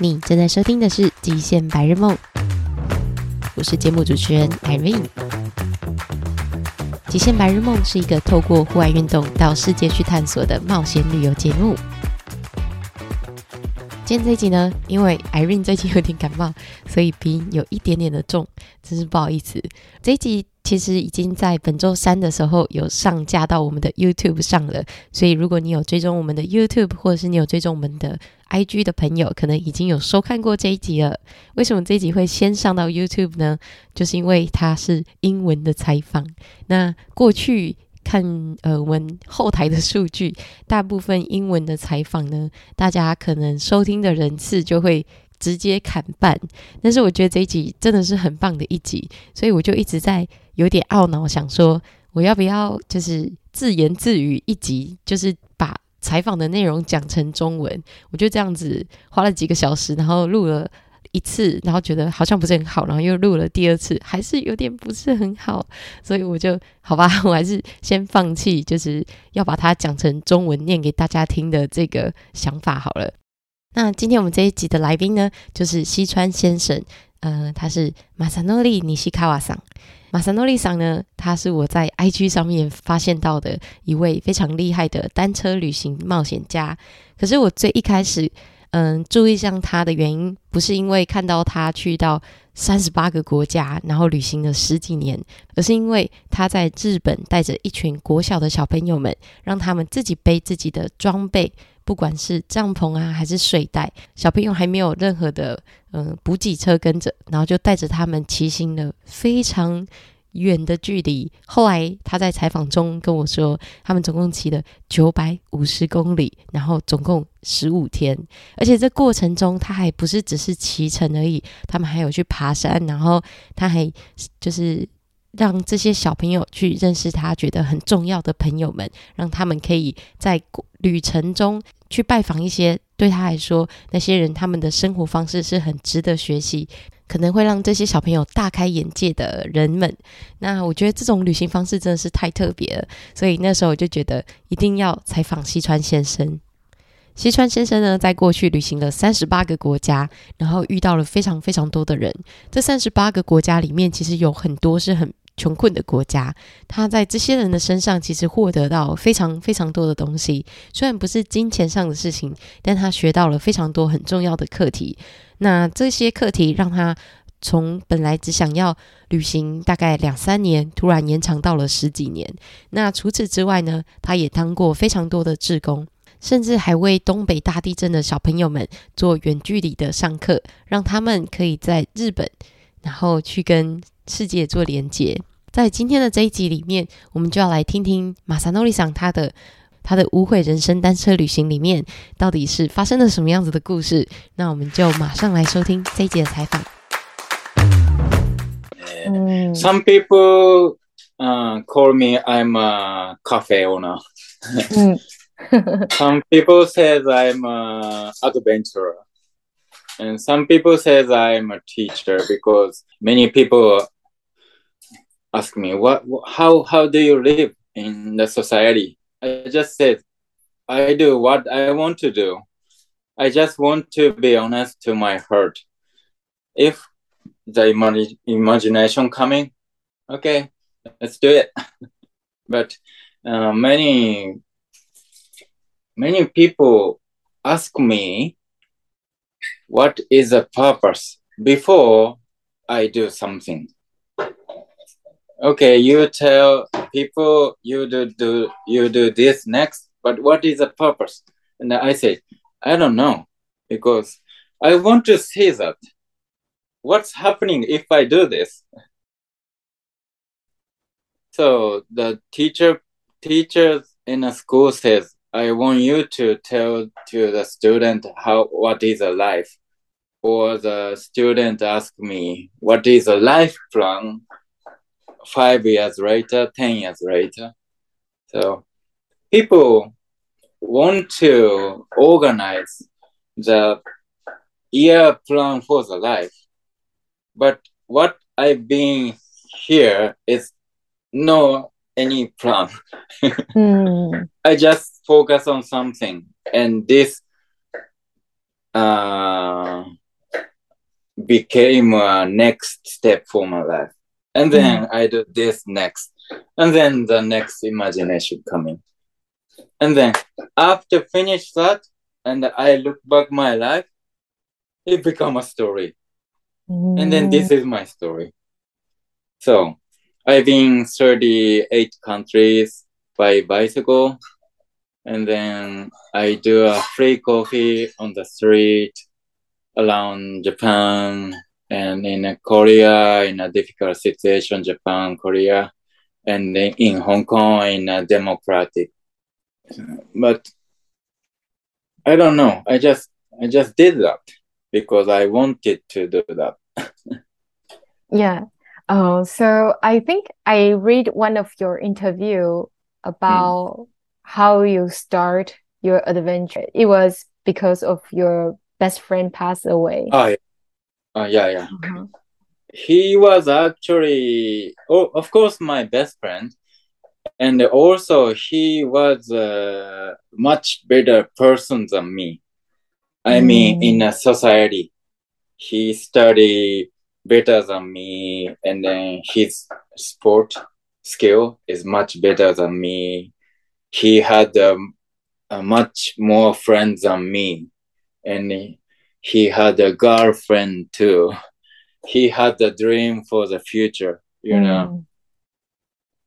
你正在收听的是《极限白日梦》，我是节目主持人 Irene。《极限白日梦》是一个透过户外运动到世界去探索的冒险旅游节目。今天这一集呢，因为 Irene 最近有点感冒，所以鼻音有一点点的重，真是不好意思。这一集。其实已经在本周三的时候有上架到我们的 YouTube 上了，所以如果你有追踪我们的 YouTube，或者是你有追踪我们的 IG 的朋友，可能已经有收看过这一集了。为什么这一集会先上到 YouTube 呢？就是因为它是英文的采访。那过去看呃我们后台的数据，大部分英文的采访呢，大家可能收听的人次就会。直接砍半，但是我觉得这一集真的是很棒的一集，所以我就一直在有点懊恼，想说我要不要就是自言自语一集，就是把采访的内容讲成中文。我就这样子花了几个小时，然后录了一次，然后觉得好像不是很好，然后又录了第二次，还是有点不是很好，所以我就好吧，我还是先放弃，就是要把它讲成中文念给大家听的这个想法好了。那今天我们这一集的来宾呢，就是西川先生，呃，他是马萨诺利尼西卡瓦桑。马萨诺利桑呢，他是我在 IG 上面发现到的一位非常厉害的单车旅行冒险家。可是我最一开始，嗯，注意上他的原因，不是因为看到他去到三十八个国家，然后旅行了十几年，而是因为他在日本带着一群国小的小朋友们，让他们自己背自己的装备。不管是帐篷啊，还是睡袋，小朋友还没有任何的嗯补给车跟着，然后就带着他们骑行了非常远的距离。后来他在采访中跟我说，他们总共骑了九百五十公里，然后总共十五天，而且这过程中他还不是只是骑乘而已，他们还有去爬山，然后他还就是让这些小朋友去认识他觉得很重要的朋友们，让他们可以在。旅程中去拜访一些对他来说那些人，他们的生活方式是很值得学习，可能会让这些小朋友大开眼界的人们。那我觉得这种旅行方式真的是太特别了，所以那时候我就觉得一定要采访西川先生。西川先生呢，在过去旅行了三十八个国家，然后遇到了非常非常多的人。这三十八个国家里面，其实有很多是很。穷困的国家，他在这些人的身上其实获得到非常非常多的东西，虽然不是金钱上的事情，但他学到了非常多很重要的课题。那这些课题让他从本来只想要旅行大概两三年，突然延长到了十几年。那除此之外呢，他也当过非常多的志工，甚至还为东北大地震的小朋友们做远距离的上课，让他们可以在日本，然后去跟。世界做连接，在今天的这一集里面，我们就要来听听马萨诺里桑他的他的无悔人生单车旅行里面到底是发生了什么样子的故事。那我们就马上来收听这一集的采访。嗯，Some people, uh, call me I'm a cafe owner. 嗯，Some people says I'm a adventurer. And some people says I'm a teacher because many people ask me what how how do you live in the society? I just said i do what i want to do. I just want to be honest to my heart. If the imag- imagination coming okay let's do it. But uh, many many people ask me what is the purpose before i do something okay, you tell people you do, do you do this next, but what is the purpose? And I say, I don't know, because I want to see that. What's happening if I do this? So the teacher teachers in a school says, I want you to tell to the student how what is a life. Or the student ask me, what is a life plan? five years later, 10 years later. So people want to organize the year plan for the life. But what I've been here is no any plan. mm. I just focus on something and this uh, became a next step for my life. And then mm. I do this next. And then the next imagination coming. And then after finish that, and I look back my life, it become a story. Mm. And then this is my story. So I've been 38 countries by bicycle. And then I do a free coffee on the street around Japan and in Korea in a difficult situation, Japan, Korea, and in Hong Kong in a democratic. But I don't know. I just I just did that because I wanted to do that. yeah. Oh, so I think I read one of your interview about mm. how you start your adventure. It was because of your best friend passed away. Oh, yeah. Uh, yeah, yeah. Uh-huh. He was actually, oh, of course, my best friend. And also, he was a much better person than me. I mm. mean, in a society, he studied better than me, and then his sport skill is much better than me. He had um, a much more friends than me, and he had a girlfriend too. He had a dream for the future, you mm. know.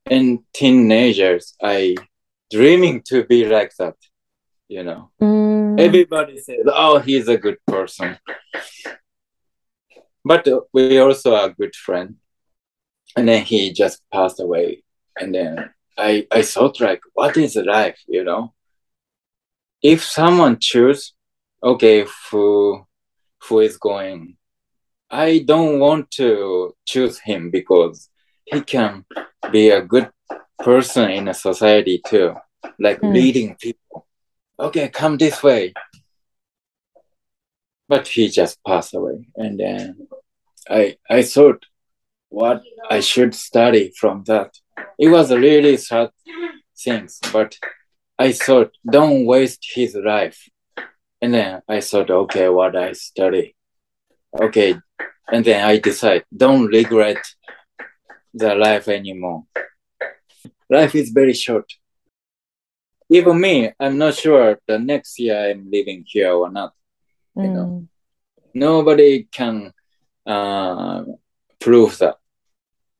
In teenagers, I dreaming to be like that, you know. Mm. Everybody says, "Oh, he's a good person," but we also are good friend. And then he just passed away, and then I I thought like, what is life, you know? If someone choose okay, who who is going, I don't want to choose him because he can be a good person in a society too, like mm. leading people. Okay, come this way. But he just passed away, and then I I thought what I should study from that. It was a really sad things, but I thought don't waste his life. And then I thought, okay, what I study. Okay. And then I decide, don't regret the life anymore. Life is very short. Even me, I'm not sure the next year I'm living here or not. Mm. You know, mm. nobody can uh, prove that.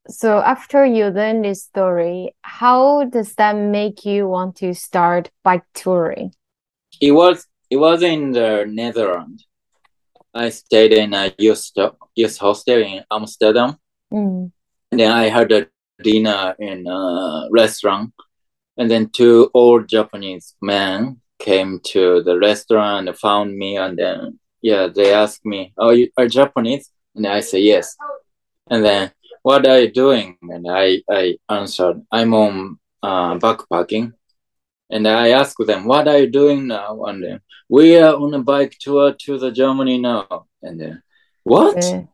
So after you learn this story, how does that make you want to start bike touring? It was it was in the Netherlands. I stayed in a youth, youth hostel in Amsterdam. Mm. And then I had a dinner in a restaurant. And then two old Japanese men came to the restaurant and found me. And then, yeah, they asked me, Oh, you are Japanese? And I said, Yes. And then, what are you doing? And I, I answered, I'm on uh, backpacking. And I asked them, what are you doing now? And then, we are on a bike tour to the Germany now. And then, what? Okay.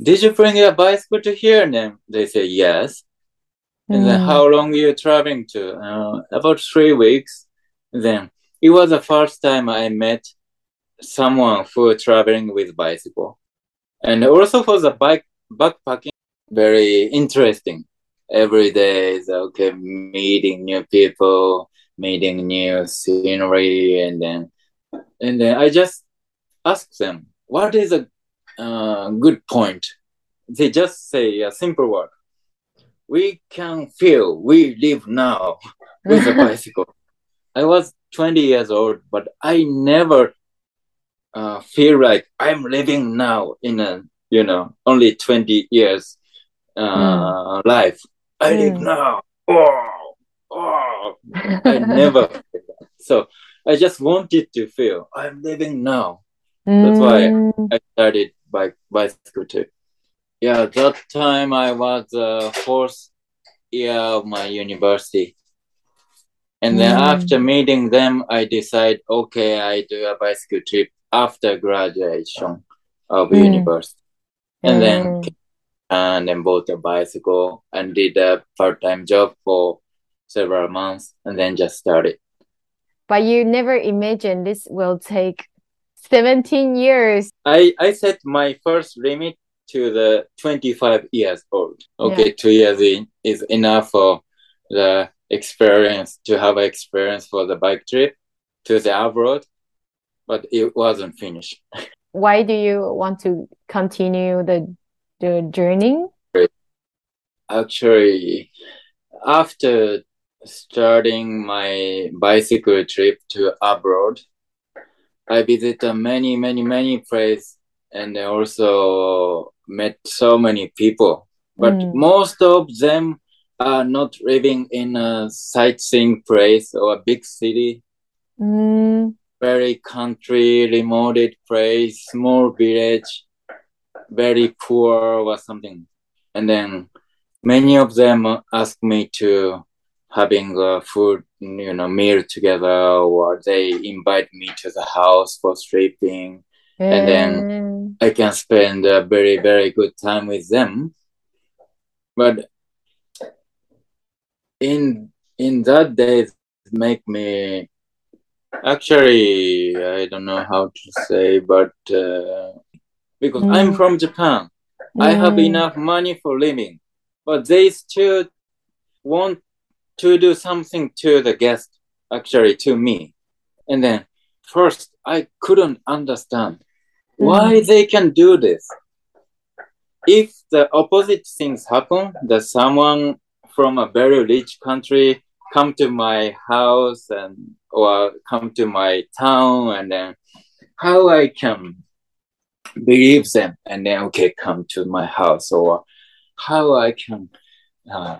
Did you bring a bicycle to here? And then they say, yes. And mm. then how long are you traveling to? Uh, about three weeks. And then it was the first time I met someone who was traveling with bicycle. And also for the bike backpacking, very interesting every day is okay meeting new people meeting new scenery and then and then i just ask them what is a uh, good point? They just say a simple word we can feel we live now with a bicycle. I was 20 years old but i never uh, feel like i'm living now in a you know only 20 years uh, mm. life I live mm. now. Oh, oh. I never. so I just wanted to feel I'm living now. Mm. That's why mm. I started by bicycle too. Yeah, that time I was uh, fourth year of my university. And then mm. after meeting them, I decide, okay, I do a bicycle trip after graduation of mm. university. And then mm and then bought a bicycle and did a part-time job for several months and then just started but you never imagined this will take 17 years. I, I set my first limit to the 25 years old. Okay, yeah. two years in is enough for the experience to have experience for the bike trip to the abroad, but it wasn't finished. Why do you want to continue the the journey? Actually, after starting my bicycle trip to abroad, I visited many, many, many places and I also met so many people. But mm. most of them are not living in a sightseeing place or a big city. Mm. Very country, remote place, small village, very poor or something. And then many of them ask me to having a food, you know, meal together, or they invite me to the house for sleeping, and then I can spend a very very good time with them. But in in that day, make me actually I don't know how to say, but uh, because mm. I'm from Japan, mm. I have enough money for living, but they still want to do something to the guest, actually to me. And then first, I couldn't understand mm. why they can do this. If the opposite things happen, that someone from a very rich country come to my house and or come to my town and then how I can believe them and then okay come to my house or how I can uh,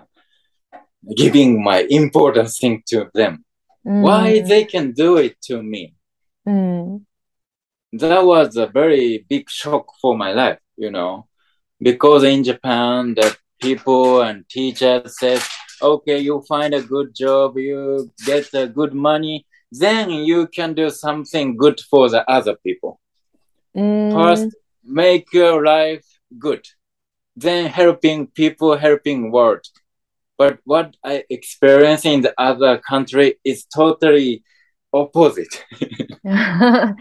giving my important thing to them. Mm. Why they can do it to me? Mm. That was a very big shock for my life, you know, because in Japan, the people and teachers said, okay, you find a good job, you get a good money, then you can do something good for the other people. Mm. First, make your life good. Then helping people, helping world but what I experience in the other country is totally opposite. yeah,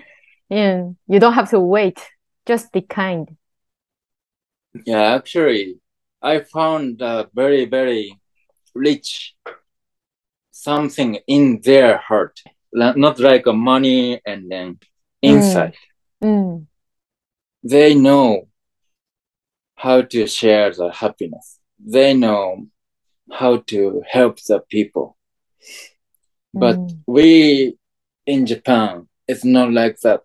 you don't have to wait. Just be kind. Yeah, actually, I found a very, very rich something in their heart, not like money and then inside. Mm. Mm. They know how to share the happiness. They know how to help the people. But mm. we in Japan, it's not like that.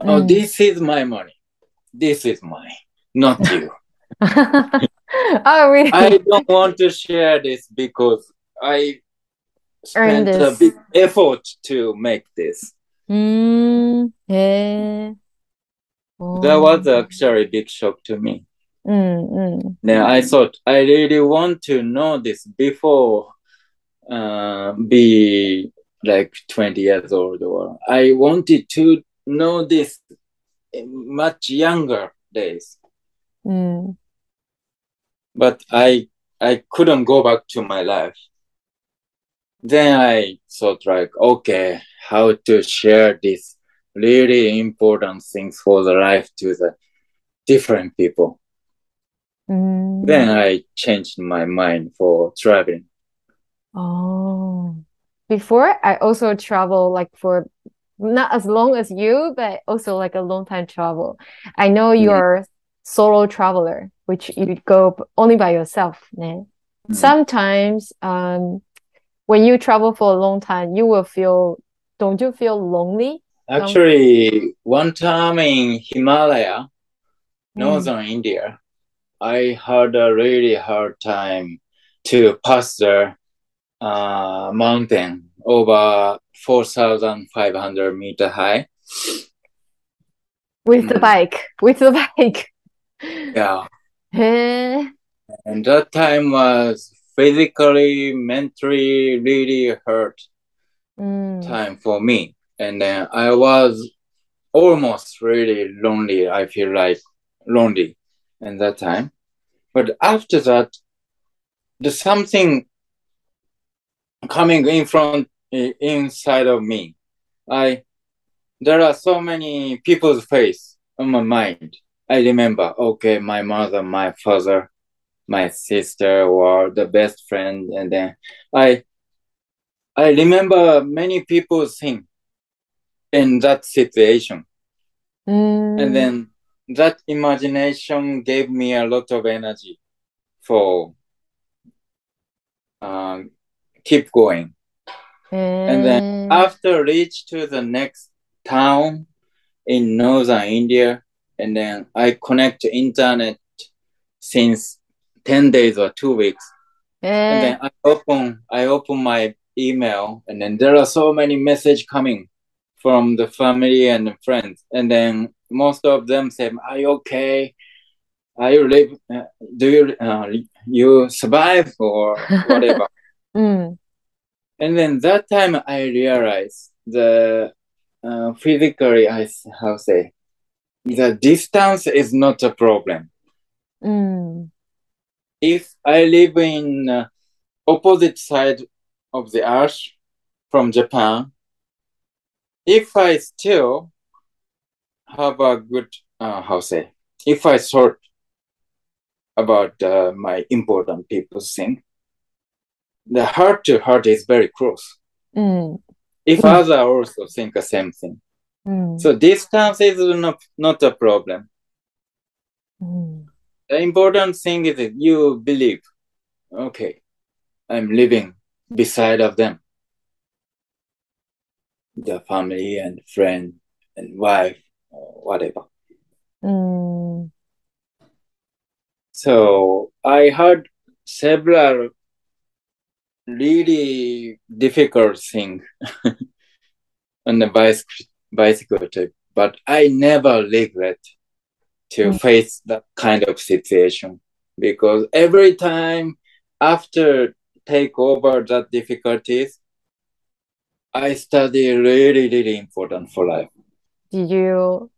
Oh, mm. Oh, this is my money. This is mine, not you. oh, really? I don't want to share this because I spent a big effort to make this. Mm. Yeah. Oh. That was actually a big shock to me. Mm, Then I thought I really want to know this before uh, be like 20 years old or I wanted to know this much younger days. Mm. But I I couldn't go back to my life. Then I thought like, okay, how to share this really important things for the life to the different people. Mm. Then I changed my mind for traveling. Oh, before I also travel like for not as long as you, but also like a long time travel. I know mm. you're solo traveler, which you go only by yourself. Mm. Sometimes, um, when you travel for a long time, you will feel. Don't you feel lonely? Actually, one time in Himalaya, mm. northern mm. India, I had a really hard time to pass the uh, mountain over 4,500 meter high. With the mm. bike, with the bike. Yeah. and that time was physically, mentally really hurt mm. time for me. And then I was almost really lonely. I feel like lonely in that time. But after that, there's something coming in front inside of me. I there are so many people's face on my mind. I remember, okay, my mother, my father, my sister were the best friend, and then I I remember many people think in that situation. Mm. And then that imagination gave me a lot of energy for um, keep going. And then after reach to the next town in northern India, and then I connect to internet since 10 days or two weeks. And then I open I open my email and then there are so many message coming from the family and friends. And then most of them say, "Are you okay? Are you live? Uh, do you uh, you survive or whatever?" mm. And then that time I realized the uh, physically, I how say, the distance is not a problem. Mm. If I live in uh, opposite side of the earth from Japan, if I still have a good, uh, how say, if I thought about uh, my important people thing, the heart to heart is very close. Mm. If mm. others also think the same thing. Mm. So distance is not, not a problem. Mm. The important thing is that you believe, okay, I'm living beside of them. The family and friend and wife or whatever. Mm. So I had several really difficult thing on the bicycle, bicycle trip, but I never regret to mm. face that kind of situation because every time after take over that difficulties, I study really, really important for life. Did you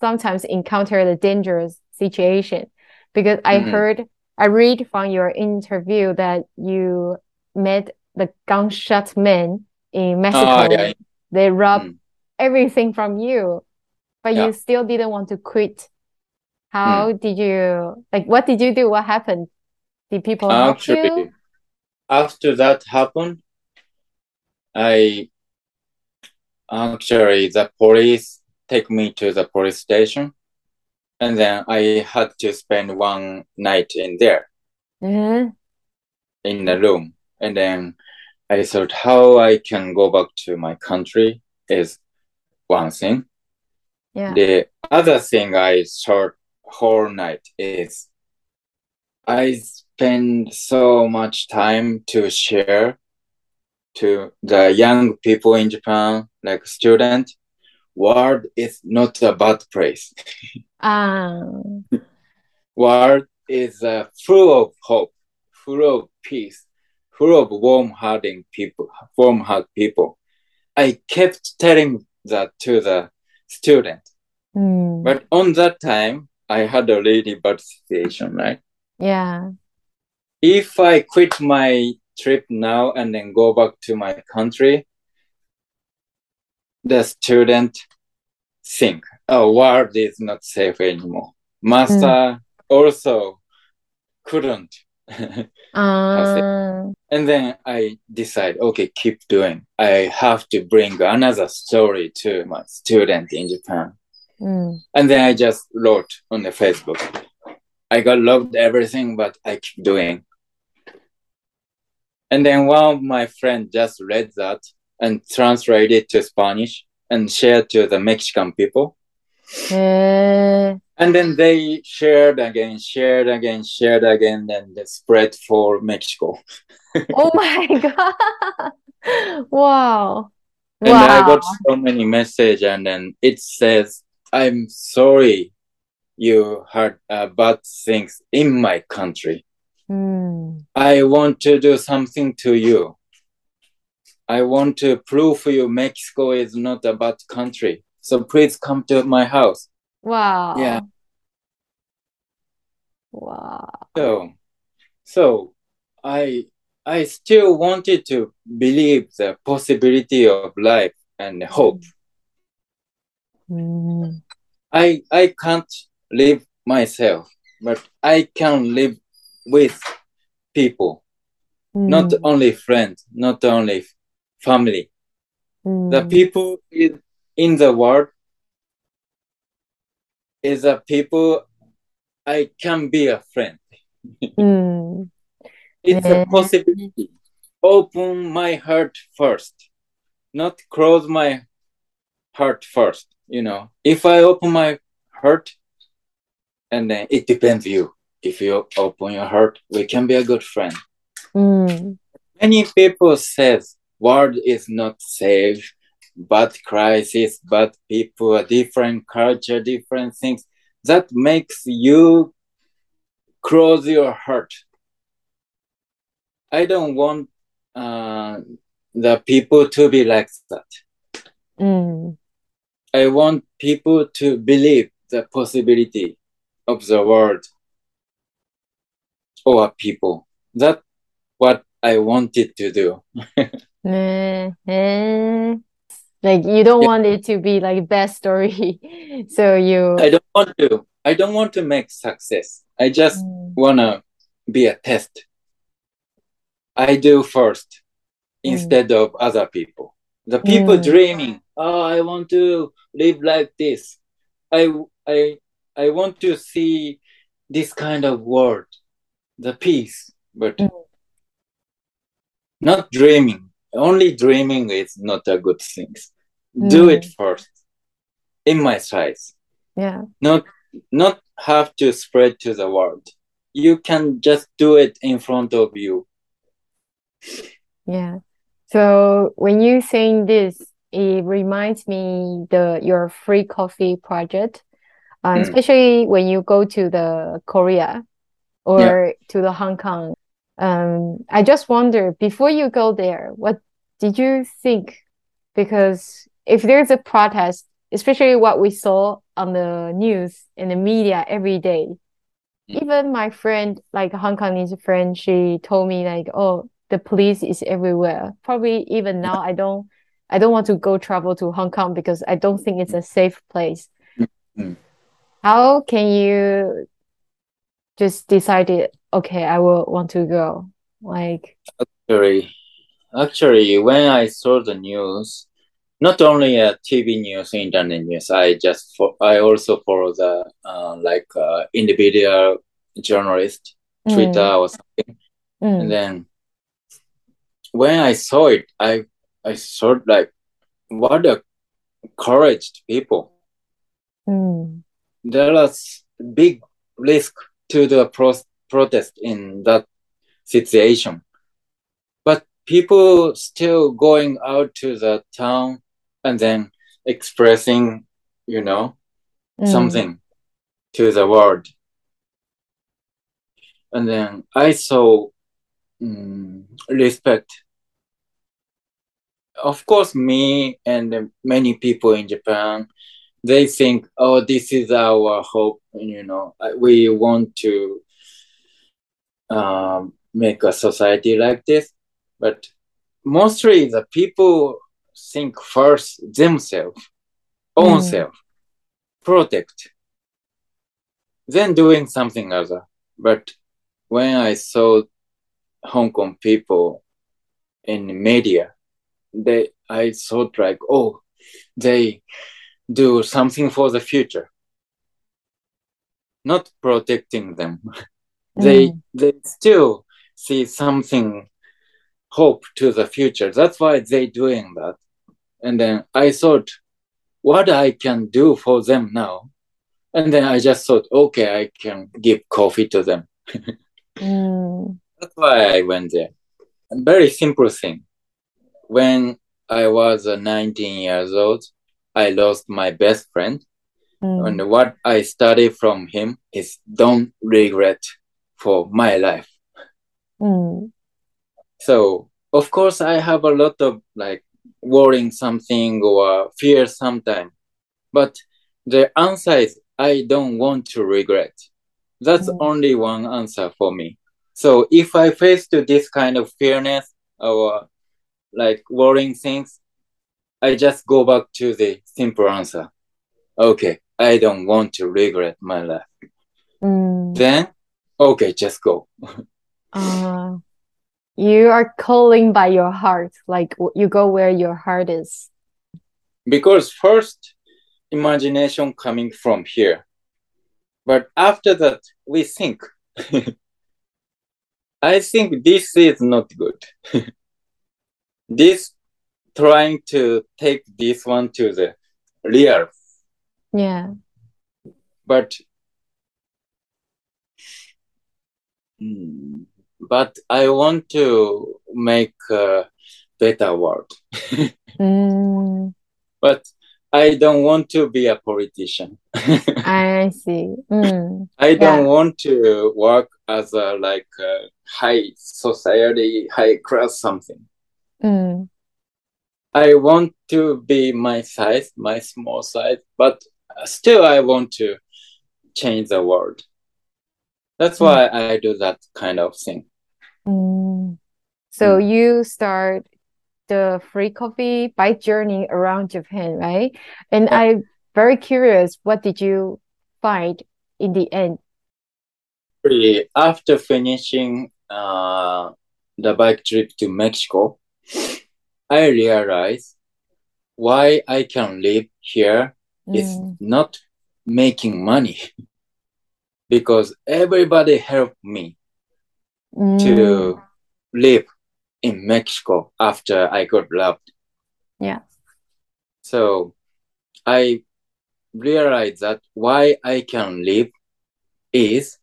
sometimes encounter the dangerous situation? Because I mm-hmm. heard, I read from your interview that you met the gunshot men in Mexico. Oh, yeah. They robbed mm. everything from you, but yeah. you still didn't want to quit. How mm. did you like? What did you do? What happened? Did people Actually, help you? after that happened, I actually the police take me to the police station, and then I had to spend one night in there, mm-hmm. in the room, and then I thought how I can go back to my country is one thing. Yeah. The other thing I thought whole night is I spend so much time to share to the young people in Japan, like student. World is not a bad place. Ah. World is uh, full of hope, full of peace, full of warm-hearted people, warm-hearted people. I kept telling that to the student. Mm. But on that time, I had a really bad situation, right? Yeah if I quit my trip now and then go back to my country, the student think, oh, world is not safe anymore. Master mm. also couldn't. uh... And then I decide, okay, keep doing. I have to bring another story to my student in Japan. Mm. And then I just wrote on the Facebook. I got loved everything, but I keep doing. And then one of my friends just read that and translated to Spanish and shared to the Mexican people. Uh, and then they shared again, shared again, shared again, and spread for Mexico. oh my god! Wow. And wow. I got so many messages, and then it says, "I'm sorry, you heard uh, bad things in my country." Mm. I want to do something to you. I want to prove for you Mexico is not a bad country. So please come to my house. Wow. Yeah. Wow. So so I I still wanted to believe the possibility of life and hope. Mm. I I can't live myself, but I can live with people, mm. not only friends, not only family. Mm. The people in, in the world is a people I can be a friend. mm. It's a possibility. Open my heart first, not close my heart first. You know, if I open my heart, and then it depends you. If you open your heart, we can be a good friend. Mm. Many people says world is not safe, but crisis, but people, a different culture, different things. That makes you close your heart. I don't want uh, the people to be like that. Mm. I want people to believe the possibility of the world or people. That's what I wanted to do. mm-hmm. Like you don't yeah. want it to be like best story. so you I don't want to. I don't want to make success. I just mm. wanna be a test. I do first mm. instead of other people. The people mm. dreaming, oh, I want to live like this. I I I want to see this kind of world, the peace, but mm. not dreaming. Only dreaming is not a good thing. Mm. Do it first, in my size. Yeah. Not not have to spread to the world. You can just do it in front of you. Yeah. So when you saying this, it reminds me the your free coffee project uh, mm. especially when you go to the Korea or yeah. to the Hong Kong. Um, I just wonder before you go there, what did you think? Because if there's a protest, especially what we saw on the news in the media every day, mm. even my friend, like a Hong Kongese friend, she told me like, oh, the police is everywhere. Probably even now, I don't, I don't want to go travel to Hong Kong because I don't think it's a safe place. Mm how can you just decided okay i will want to go like actually actually when i saw the news not only a tv news internet news i just for, i also follow the uh, like uh, individual journalist twitter mm. or something mm. and then when i saw it i i saw like what a courage people mm was big risk to the pro- protest in that situation. But people still going out to the town and then expressing, you know, mm. something to the world. And then I saw um, respect. Of course, me and many people in Japan they think, oh, this is our hope, you know, we want to um, make a society like this. But mostly the people think first themselves, own mm. self, protect, then doing something other. But when I saw Hong Kong people in media, they I thought like, oh, they do something for the future. Not protecting them. They mm. they still see something hope to the future. That's why they doing that. And then i thought what i can do for them now? And then i just thought okay i can give coffee to them. Mm. That's why i went there a very simple thing when i was uh, 19 years old I lost my best friend. Mm. And what I studied from him is don't regret for my life. Mm. So of course I have a lot of like worrying something or fear sometimes. But the answer is I don't want to regret. That's mm. only one answer for me. So if I face to this kind of fearness or like worrying things, I just go back to the simple answer. okay, I don't want to regret my life. Mm. Then, okay, just go. uh, you are calling by your heart, like you go where your heart is. Because first, imagination coming from here. But after that, we think. I think this is not good. this trying to take this one to the real. Yeah. But hmm, but I want to make a better world. mm. But I don't want to be a politician. I see. Mm. I don't yeah. want to work as a like a high society, high class something. Mm. I want to be my size, my small size, but still I want to change the world. That's mm. why I do that kind of thing. Mm. So mm. you start the free coffee bike journey around Japan, right? And yeah. I'm very curious, what did you find in the end? After finishing uh, the bike trip to Mexico, I realized why I can live here mm. is not making money because everybody helped me mm. to live in Mexico after I got loved. Yeah. So I realized that why I can live is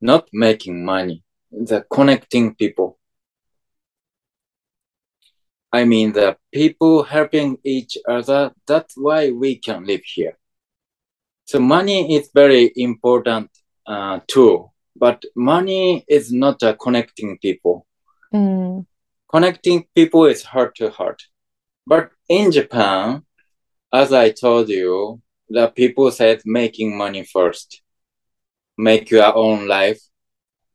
not making money, the connecting people. I mean, the people helping each other, that's why we can live here. So money is very important uh, tool, but money is not a connecting people. Mm connecting people is heart to heart. But in Japan, as I told you, the people said making money first. Make your own life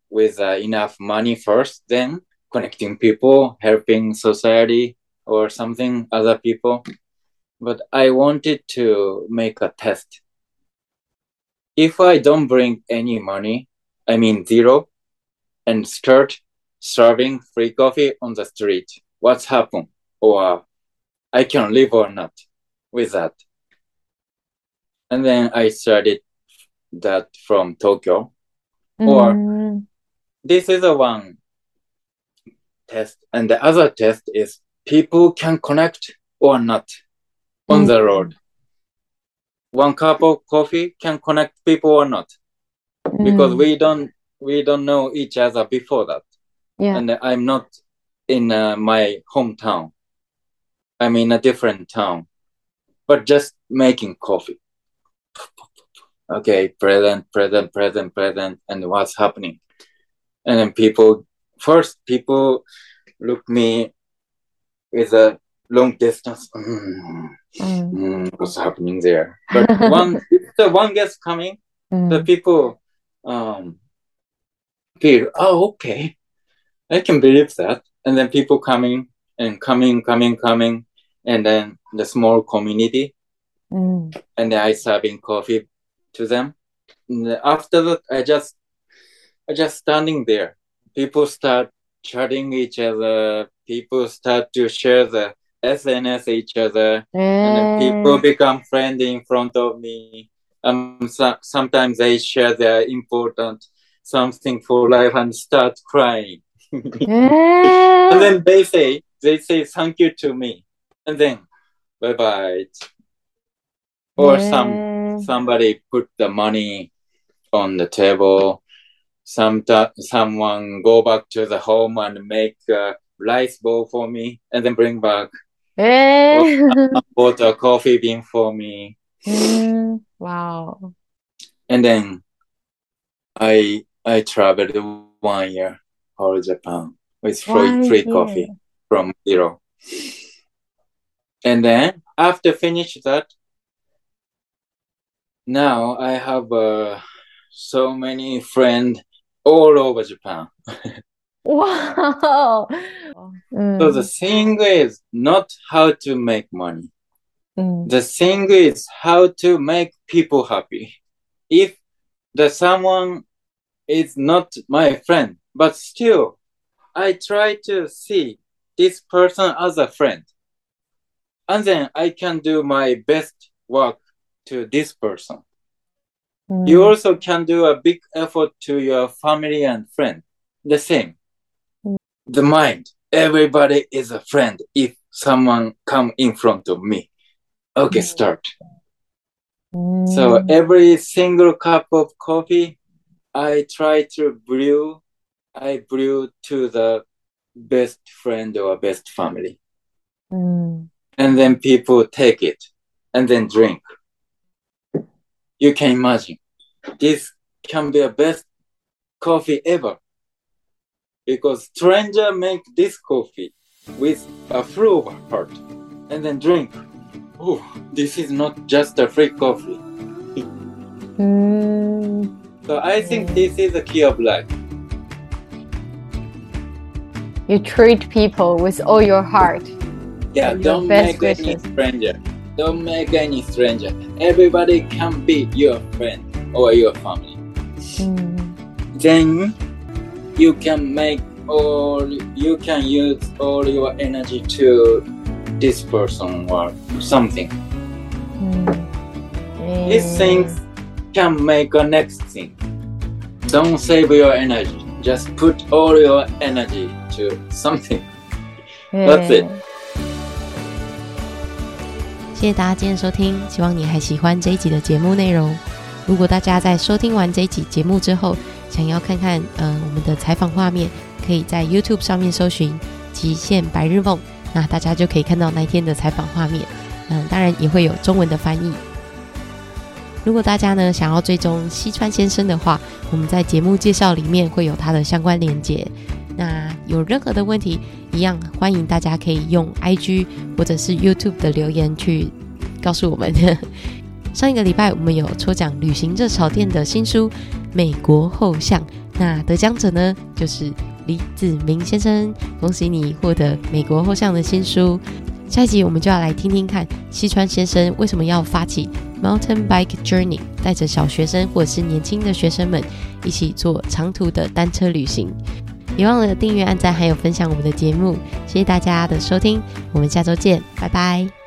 with uh, enough money first, then connecting people, helping society or something, other people. But I wanted to make a test. If I don't bring any money, I mean zero, and start serving free coffee on the street. What's happened? Or I can live or not with that. And then I started that from Tokyo. Mm. Or this is a one test. And the other test is people can connect or not on mm. the road. One cup of coffee can connect people or not. Mm. Because we don't we don't know each other before that. Yeah. And I'm not in uh, my hometown. I'm in a different town, but just making coffee. Okay, present, present, present, present, and what's happening? And then people, first people look me with a long distance. Mm, mm. Mm, what's happening there? But one, the one gets coming, mm. the people um, feel, oh, okay, I can believe that. And then people coming and coming, coming, coming, and then the small community. Mm. And then I serving coffee to them. And after that, I just, I just standing there. People start chatting each other. People start to share the SNS each other, mm. and then people become friendly in front of me. Um, so, sometimes they share their important something for life and start crying and then they say they say thank you to me. And then bye bye or some somebody put the money on the table. Some someone go back to the home and make a rice bowl for me and then bring back. Bought a coffee bean for me. Wow. And then i i traveled one year whole Japan with free, free coffee from zero. And then after finish that, now I have uh, so many friends all over Japan. wow. Mm. So the thing is not how to make money. Mm. The thing is how to make people happy. If the someone is not my friend, but still I try to see this person as a friend. And then I can do my best work to this person. Mm. You also can do a big effort to your family and friend. The same. Mm. The mind. Everybody is a friend if someone come in front of me. Okay, mm. start. So mm. every single cup of coffee, I try to brew. I brew to the best friend or best family. Mm. And then people take it and then drink. You can imagine this can be the best coffee ever because stranger make this coffee with a full part and then drink oh, this is not just a free coffee. Mm. So I think this is the key of life. You treat people with all your heart. Yeah, don't make wishes. any stranger. Don't make any stranger. Everybody can be your friend or your family. Mm. Then you can make all you can use all your energy to this person or something. Mm. These things can make a next thing. Don't save your energy. Just put all your energy to something. That's it. 谢谢大家今天收听，希望你还喜欢这一集的节目内容。如果大家在收听完这一集节目之后，想要看看嗯我们的采访画面，可以在 YouTube 上面搜寻“极限白日梦”。那大家就可以看到那天的采访画面，嗯，当然也会有中文的翻译。如果大家呢想要追踪西川先生的话，我们在节目介绍里面会有他的相关连接。有任何的问题，一样欢迎大家可以用 IG 或者是 YouTube 的留言去告诉我们。上一个礼拜我们有抽奖旅行热潮店的新书《美国后巷》，那得奖者呢就是。李子明先生，恭喜你获得美国后巷的新书。下一集我们就要来听听看西川先生为什么要发起 Mountain Bike Journey，带着小学生或者是年轻的学生们一起做长途的单车旅行。别忘了订阅、按赞还有分享我们的节目。谢谢大家的收听，我们下周见，拜拜。